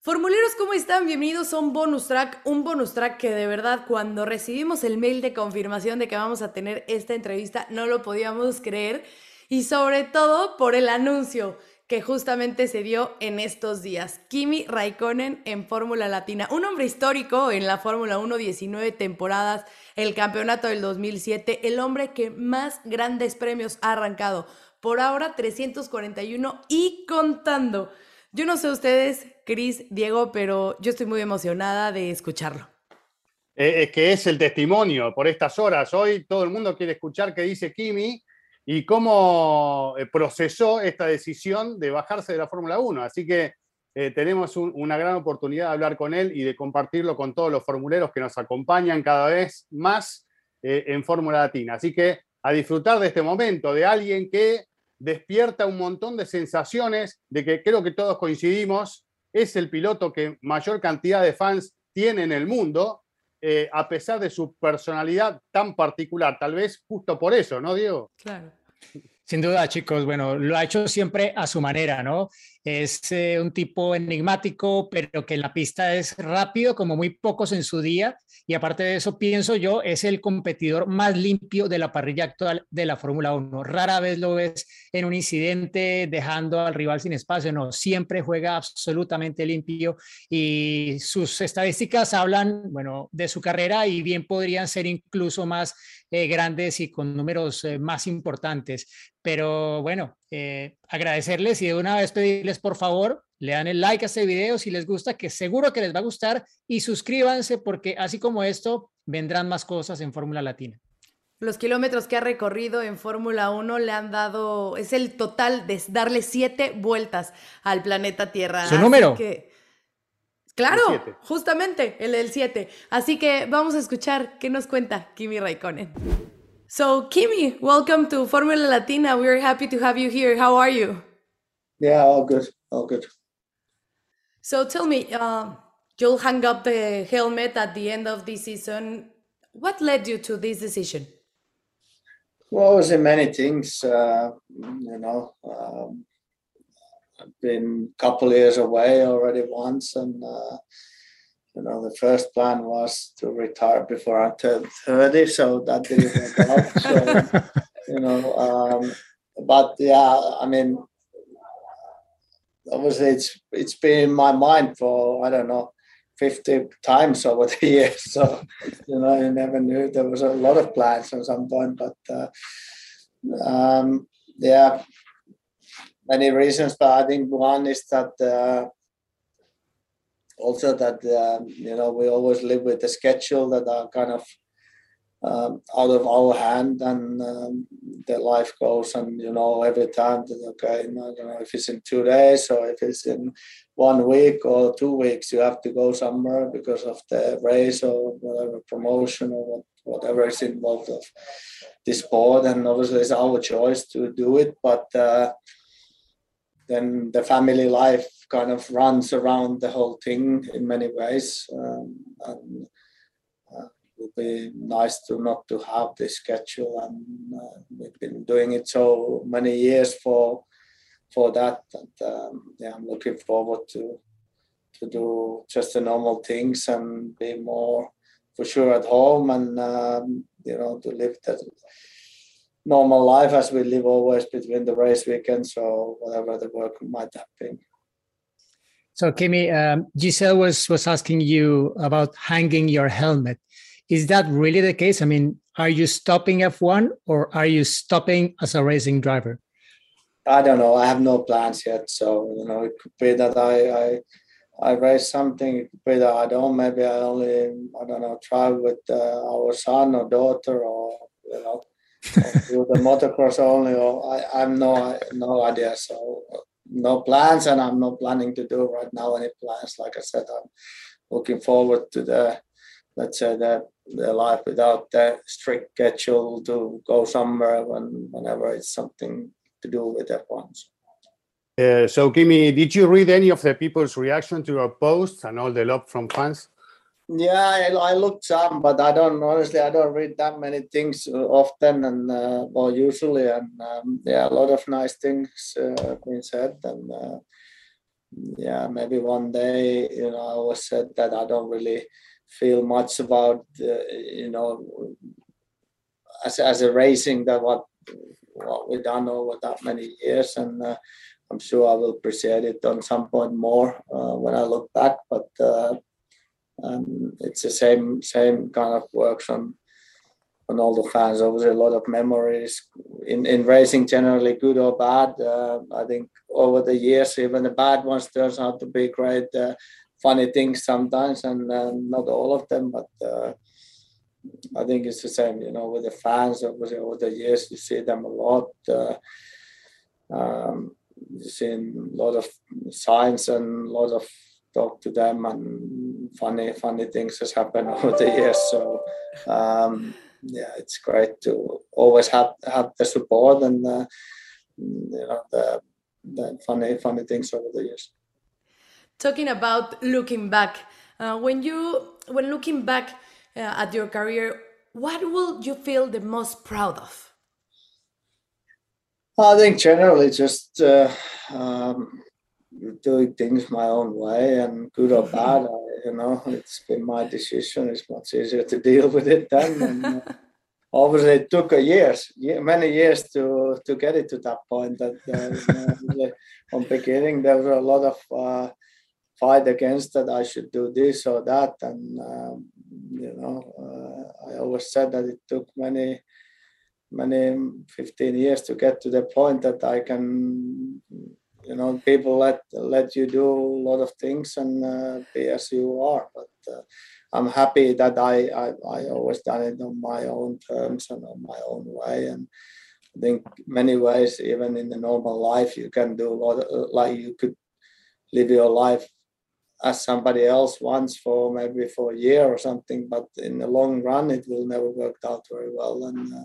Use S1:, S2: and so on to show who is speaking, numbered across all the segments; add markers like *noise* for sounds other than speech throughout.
S1: Formuleros, ¿cómo están? Bienvenidos a un bonus track, un bonus track que de verdad cuando recibimos el mail de confirmación de que vamos a tener esta entrevista no lo podíamos creer y sobre todo por el anuncio que justamente se dio en estos días. Kimi Raikkonen en Fórmula Latina, un hombre histórico en la Fórmula 1, 19 temporadas, el campeonato del 2007, el hombre que más grandes premios ha arrancado. Por ahora 341 y contando. Yo no sé ustedes, Cris, Diego, pero yo estoy muy emocionada de escucharlo.
S2: Eh, es que es el testimonio por estas horas. Hoy todo el mundo quiere escuchar qué dice Kimi y cómo eh, procesó esta decisión de bajarse de la Fórmula 1. Así que eh, tenemos una gran oportunidad de hablar con él y de compartirlo con todos los formuleros que nos acompañan cada vez más en Fórmula Latina. Así que a disfrutar de este momento, de alguien que despierta un montón de sensaciones de que creo que todos coincidimos, es el piloto que mayor cantidad de fans tiene en el mundo, eh, a pesar de su personalidad tan particular. Tal vez justo por eso, ¿no, Diego?
S3: Claro. Sin duda, chicos, bueno, lo ha hecho siempre a su manera, ¿no? Es eh, un tipo enigmático, pero que en la pista es rápido, como muy pocos en su día. Y aparte de eso, pienso yo, es el competidor más limpio de la parrilla actual de la Fórmula 1. Rara vez lo ves en un incidente dejando al rival sin espacio, no, siempre juega absolutamente limpio y sus estadísticas hablan, bueno, de su carrera y bien podrían ser incluso más eh, grandes y con números eh, más importantes. Pero bueno, eh, agradecerles y de una vez pedirles por favor, le dan el like a este video si les gusta, que seguro que les va a gustar y suscríbanse porque así como esto, vendrán más cosas en Fórmula Latina.
S1: Los kilómetros que ha recorrido en Fórmula 1 le han dado, es el total de darle siete vueltas al planeta Tierra.
S3: ¿Su número?
S1: claro, justamente el del 7. Así que vamos a escuchar qué nos cuenta Kimi Raikkonen. So, Kimi, welcome to Formula Latina. We're happy to have you here. How are you?
S4: Yeah, all good, all good.
S1: So, tell me, uh, you'll hang up the helmet at the end of the season. What led you to this decision?
S4: Well, it was in many things. Uh, you know, um, I've been a couple years away already once, and uh, you know, the first plan was to retire before I turned 30, so that didn't work out. So, *laughs* you know, um, but yeah, I mean, obviously it's it's been in my mind for I don't know 50 times over the years. So, you know, you never knew there was a lot of plans at some point, but uh, um, yeah, many reasons. But I think one is that uh, also that um, you know we always live with the schedule that are kind of um, out of our hand and um, the life goes and you know every time okay don't know if it's in two days or if it's in one week or two weeks you have to go somewhere because of the race or whatever promotion or whatever is involved of this sport. And obviously it's our choice to do it but uh, then the family life kind of runs around the whole thing in many ways. Um, and uh, it would be nice to not to have this schedule, and uh, we've been doing it so many years for for that. And um, yeah, I'm looking forward to to do just the normal things and be more for sure at home and um, you know to live that normal life as we live always between the race weekends or whatever the work might have been.
S3: So, Kimi, um, Giselle was was asking you about hanging your helmet. Is that really the case? I mean, are you stopping F1 or are you stopping as a racing driver?
S4: I don't know. I have no plans yet. So you know, it could be that I I, I race something. It could be that I don't. Maybe I only I don't know try with uh, our son or daughter or you know do the *laughs* motocross only, or I, I'm no no idea. So no plans, and I'm not planning to do right now any plans. Like I said, I'm looking forward to the let's say the the life without the strict schedule to go somewhere when whenever it's something to do with F1.
S2: Uh, so, Kimi, did you read any of the people's reaction to your posts and all the love from fans?
S4: Yeah, I, I looked some, but I don't honestly. I don't read that many things often, and uh, well, usually, and um, yeah, a lot of nice things uh, being said, and uh, yeah, maybe one day, you know, I always said that I don't really feel much about, uh, you know, as as a racing that what what we've done over that many years, and uh, I'm sure I will appreciate it on some point more uh, when I look back, but uh, um, it's the same same kind of works on on all the fans. Obviously, a lot of memories in in racing, generally good or bad. Uh, I think over the years, even the bad ones turns out to be great, uh, funny things sometimes, and uh, not all of them, but. Uh, I think it's the same, you know, with the fans. Obviously, over the years, you see them a lot. Uh, um, you see a lot of signs and a lot of talk to them and funny funny things has happened *laughs* over the years. So um, yeah it's great to always have have the support and uh, you know the, the funny funny things over the years.
S1: Talking about looking back uh, when you when looking back uh, at your career what will you feel the most proud of?
S4: I think generally just uh, um, doing things my own way and good or bad, I, you know, it's been my decision. It's much easier to deal with it then. And, uh, *laughs* obviously, it took a years, many years to to get it to that point. That uh, you know, *laughs* from beginning there was a lot of uh, fight against that I should do this or that, and um, you know, uh, I always said that it took many many 15 years to get to the point that I can, you know, people let let you do a lot of things and uh, be as you are. But uh, I'm happy that I, I I always done it on my own terms and on my own way. And I think many ways, even in the normal life, you can do a lot of, like you could live your life as somebody else once for maybe for a year or something but in the long run it will never work out very well and uh,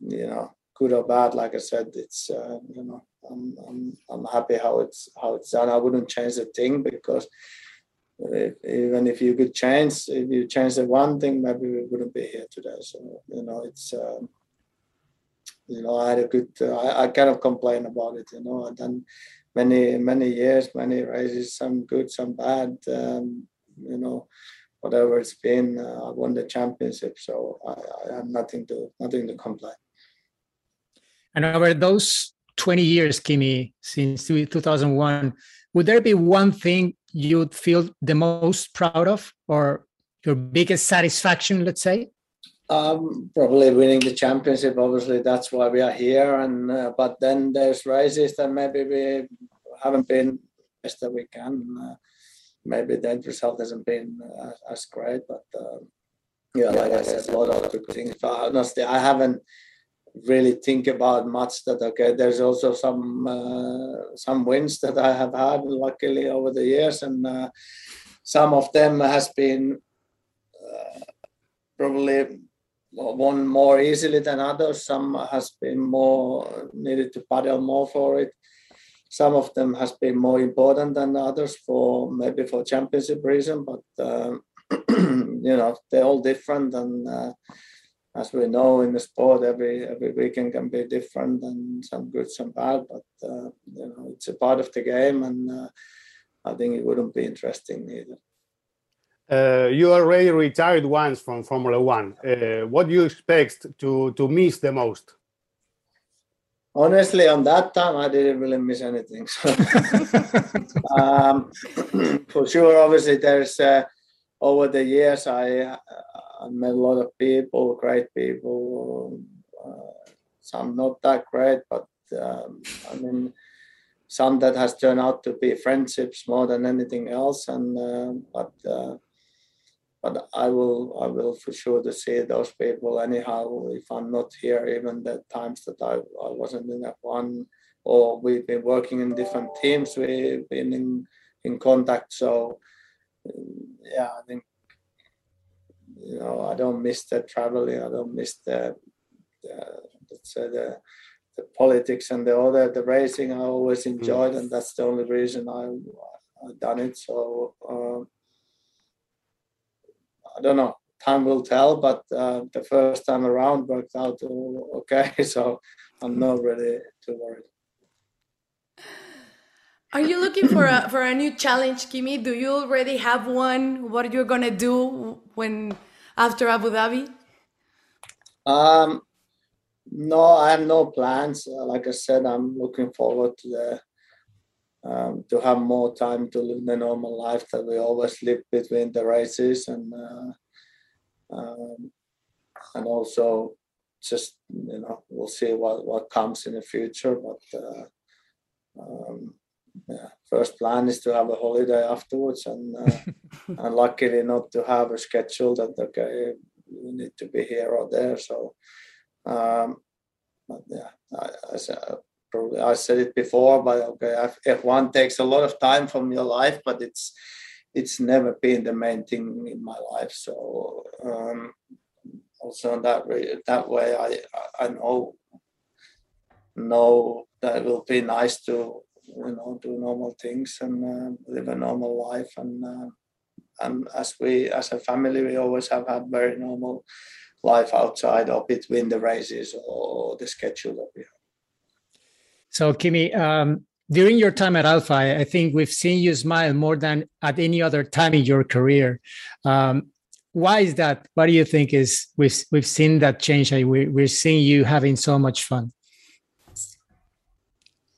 S4: you know, good or bad, like I said, it's uh, you know, I'm, I'm I'm happy how it's how it's done. I wouldn't change a thing because even if you could change, if you change the one thing, maybe we wouldn't be here today. So you know, it's um, you know, I had a good. Uh, I, I cannot complain about it. You know, I've done many many years, many races, some good, some bad. Um, you know, whatever it's been, uh, I won the championship, so I, I have nothing to nothing to complain.
S3: And over those 20 years, Kimi, since 2001, would there be one thing you'd feel the most proud of or your biggest satisfaction, let's say?
S4: Um, probably winning the championship. Obviously, that's why we are here. And uh, but then there's races that maybe we haven't been best that we can. Uh, maybe the end result hasn't been uh, as great, but uh, yeah, like I said, a lot of good things. But honestly, I haven't really think about much that okay there's also some uh, some wins that i have had luckily over the years and uh, some of them has been uh, probably won more easily than others. Some has been more needed to paddle more for it. Some of them has been more important than others for maybe for championship reason but um, *clears throat* you know they're all different and uh, as we know in the sport, every every weekend can be different and some good, some bad. But uh, you know, it's a part of the game, and uh, I think it wouldn't be interesting either.
S2: Uh, you already retired once from Formula One. Uh, what do you expect to to miss the most?
S4: Honestly, on that time, I didn't really miss anything. So, *laughs* um, *clears throat* for sure, obviously, there's uh, over the years I I met a lot of people, great people. Uh, some not that great, but um, I mean, some that has turned out to be friendships more than anything else. And uh, but uh, but I will I will for sure to see those people anyhow. If I'm not here, even the times that I, I wasn't in F1 or we've been working in different teams, we've been in in contact. So yeah, I think you know I don't miss the traveling. I don't miss the, the let's say the the politics and the other the racing. I always
S2: Hmm.
S4: enjoyed, and that's the only reason I I done it. So um, I don't know. Time will tell, but uh, the first time around worked out okay. *laughs* So I'm not really too worried.
S1: Are you looking for a for a new challenge, Kimi? Do you already have one? What are you gonna do when after Abu Dhabi?
S4: Um, no, I have no plans. Uh, like I said, I'm looking forward to the um, to have more time to live the normal life that we always live between the races, and uh, um, and also just you know we'll see what what comes in the future. But uh, um, yeah, first plan is to have a holiday afterwards, and uh, *laughs* and luckily not to have a schedule that okay you need to be here or there. So, um, but yeah, I, I said probably I said it before, but okay, F one takes a lot of time from your life, but it's it's never been the main thing in my life. So um, also in that way, that way, I I know know that it will be nice to you know do normal things and uh, live a normal life and. Uh, and as we as a family we always have had very normal life outside or between the races or the schedule that we have.
S3: So kimi um, during your time at Alfa i think we've seen you smile more than at any other time in your career. Um, why is that? What do you think is we've we've seen that change we, we're seeing you having so much fun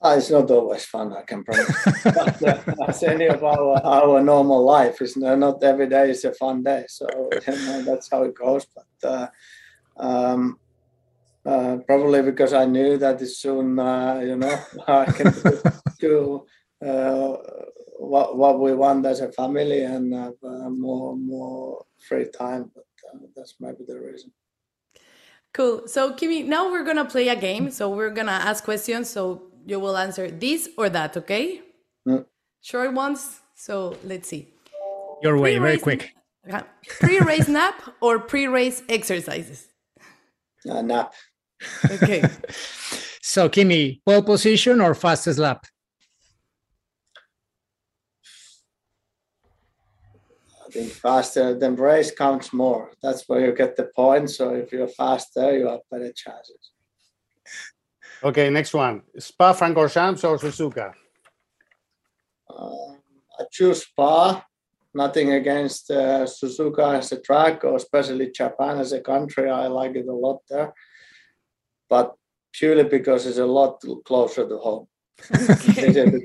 S4: uh, it's not always fun, I can promise. but, uh, as any of our, our normal life, is not every day is a fun day. So you know, that's how it goes. But uh, um, uh, probably because I knew that soon, uh, you know, *laughs* I can do, do what what we want as a family and have more more free time. But that's maybe the reason.
S1: Cool. So Kimi, now we're gonna play a game. So we're gonna ask questions. So you will answer this or that, okay?
S4: Mm.
S1: Short ones. So let's see.
S3: Your way, very quick.
S1: Pre-race nap or pre-race exercises?
S4: Uh, nap.
S1: Okay. *laughs*
S3: so Kimi, pole position or fastest lap?
S4: I think faster than race counts more. That's where you get the points. So if you're faster, you have better chances.
S2: Okay, next one. Spa Francorchamps or Suzuka?
S4: Uh, I choose Spa. Nothing against uh, Suzuka as a track, or especially Japan as a country. I like it a lot there, but purely because it's a lot closer to home.
S1: Okay. *laughs*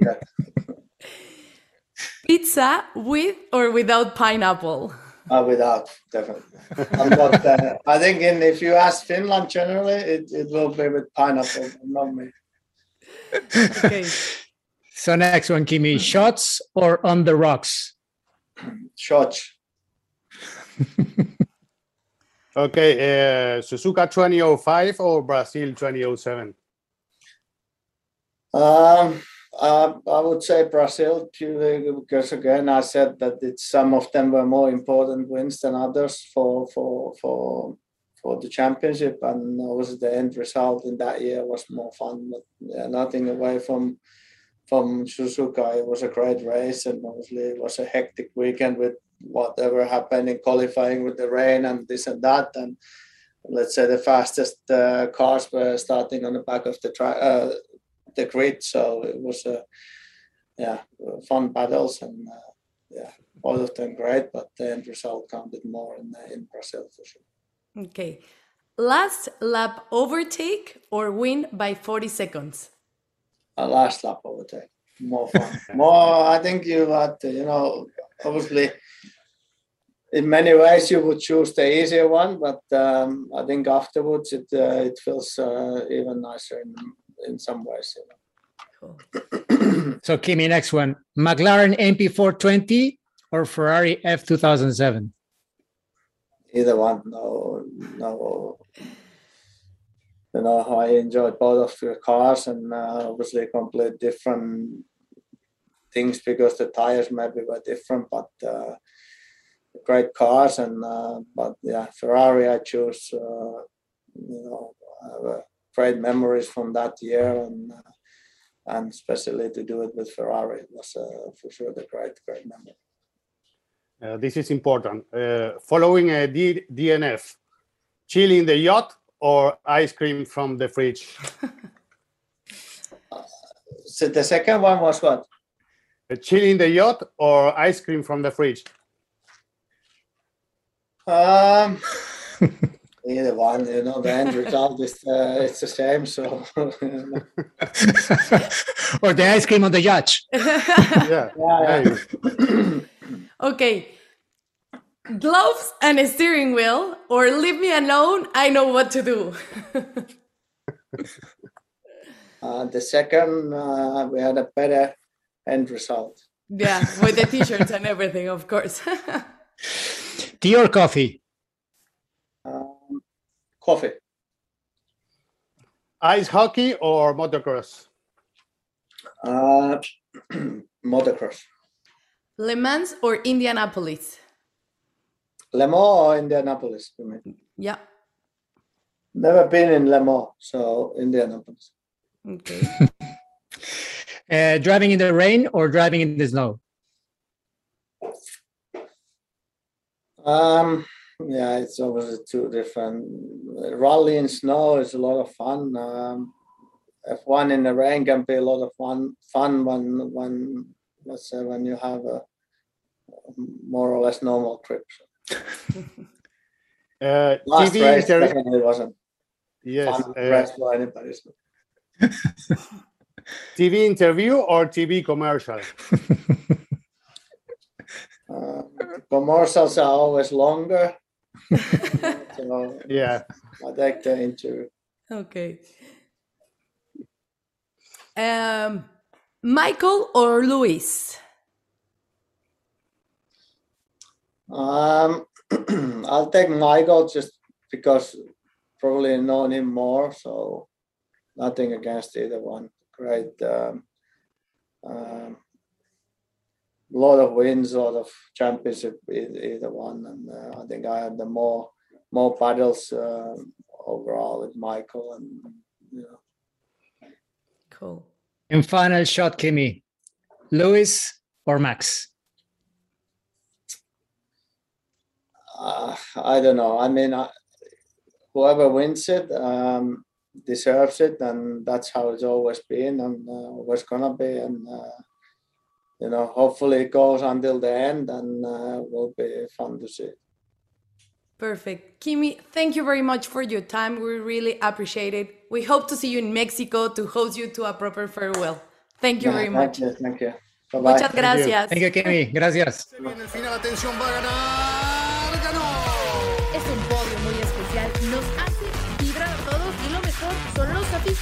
S1: Pizza with or without pineapple?
S4: Uh, without, definitely. I'm not, uh, I think in, if you ask Finland generally, it, it will be with pineapple, not me.
S1: Okay. *laughs*
S3: So next one, Kimi, shots or on the rocks?
S4: Shots. *laughs*
S2: okay, uh, Suzuka 2005 or Brazil 2007?
S4: Um, uh, I would say Brazil purely because again I said that some of them were more important wins than others for for for for the championship, and obviously the end result in that year was more fun. But yeah, nothing away from from Suzuka. It was a great race, and obviously it was a hectic weekend with whatever happened in qualifying with the rain and this and that, and let's say the fastest uh, cars were starting on the back of the track. Uh, the grid. So it was uh, yeah fun battles and uh, yeah all of them great, but the end result counted more in in Brazil for sure.
S1: Okay, last lap overtake or win by forty seconds.
S4: A last lap overtake, more fun. *laughs* more, I think you had to, you know obviously. In many ways, you would choose the easier one, but um, I think afterwards it uh, it feels uh, even nicer in in some ways. You know.
S1: Cool. *clears throat*
S3: so Kimi, next one: McLaren MP4-20 or Ferrari F2007?
S4: Either one. No, no. You know, I enjoyed both of the cars, and uh, obviously complete different things because the tires maybe were different. But uh, great cars, and uh, but yeah, Ferrari I choose. Uh, you know, I have great memories from that year, and uh, and especially to do it with Ferrari was uh, for sure the great great memory.
S2: Uh, this is important. Uh, following a D- DNF, chilling the yacht or ice cream from the fridge? *laughs*
S4: So the second one was what?
S2: Uh, chilling the yacht or ice cream from the fridge?
S4: Um, *laughs* either one, you know, the end result is uh, it's the same. So *laughs*
S3: or the ice cream on the yacht. *laughs*
S2: Yeah.
S4: yeah,
S2: Hey, *clears throat*
S1: Okay. Gloves and a steering wheel, or leave me alone, I know what to do. *laughs*
S4: uh, the second uh, we had a better end result.
S1: yeah, with the t shirts and everything, of course.
S3: Tea or coffee?
S4: Coffee,
S2: ice hockey or motocross?
S4: uh, *clears throat* motocross,
S1: Le Mans or Indianapolis?
S4: Le Mans or Indianapolis. You mean?
S1: Yeah.
S4: Never been in Le Mans, so Indianapolis.
S1: Okay. *laughs*
S3: Uh, driving in the rain or driving in the snow?
S4: Um, yeah, it's obviously two different. Rally in snow is a lot of fun. Um, F1 in the rain can be a lot of fun. Fun when when let's say when you have a more or less normal trip. *laughs*
S2: Uh,
S4: Last
S2: TV
S4: race
S2: inter-
S4: definitely wasn't
S2: yes.
S4: fun
S2: uh,
S4: race for anybody. *laughs*
S2: TV interview or TV commercial?
S4: Uh, commercials are always longer. *laughs* so
S2: Yeah.
S4: I take the interview.
S1: Okay. Um, Michael or Lewis?
S4: Um, *clears throat* I'll take Michael just because probably known him more. So nothing against either one. Great. Um, um, lot of wins, a lot of championship either one, and uh, I think I had the more more battles um overall with Michael, and you know,
S1: Cool.
S3: And final shot, Kimi. Lewis or Max?
S4: uh, I don't know. I mean, I, whoever wins it um, deserves it, and that's how it's always been, and uh, always gonna be. And uh, you know, hopefully it goes until the end, and uh, will be fun to see.
S1: Perfect. Kimi, thank you very much for your time. We really appreciate it. We hope to see you in Mexico to host you to a proper farewell. Thank you very
S4: thank
S1: much.
S4: you, thank you. Bye bye.
S1: Muchas gracias.
S3: Thank you, Kimi. Gracias.
S5: Se viene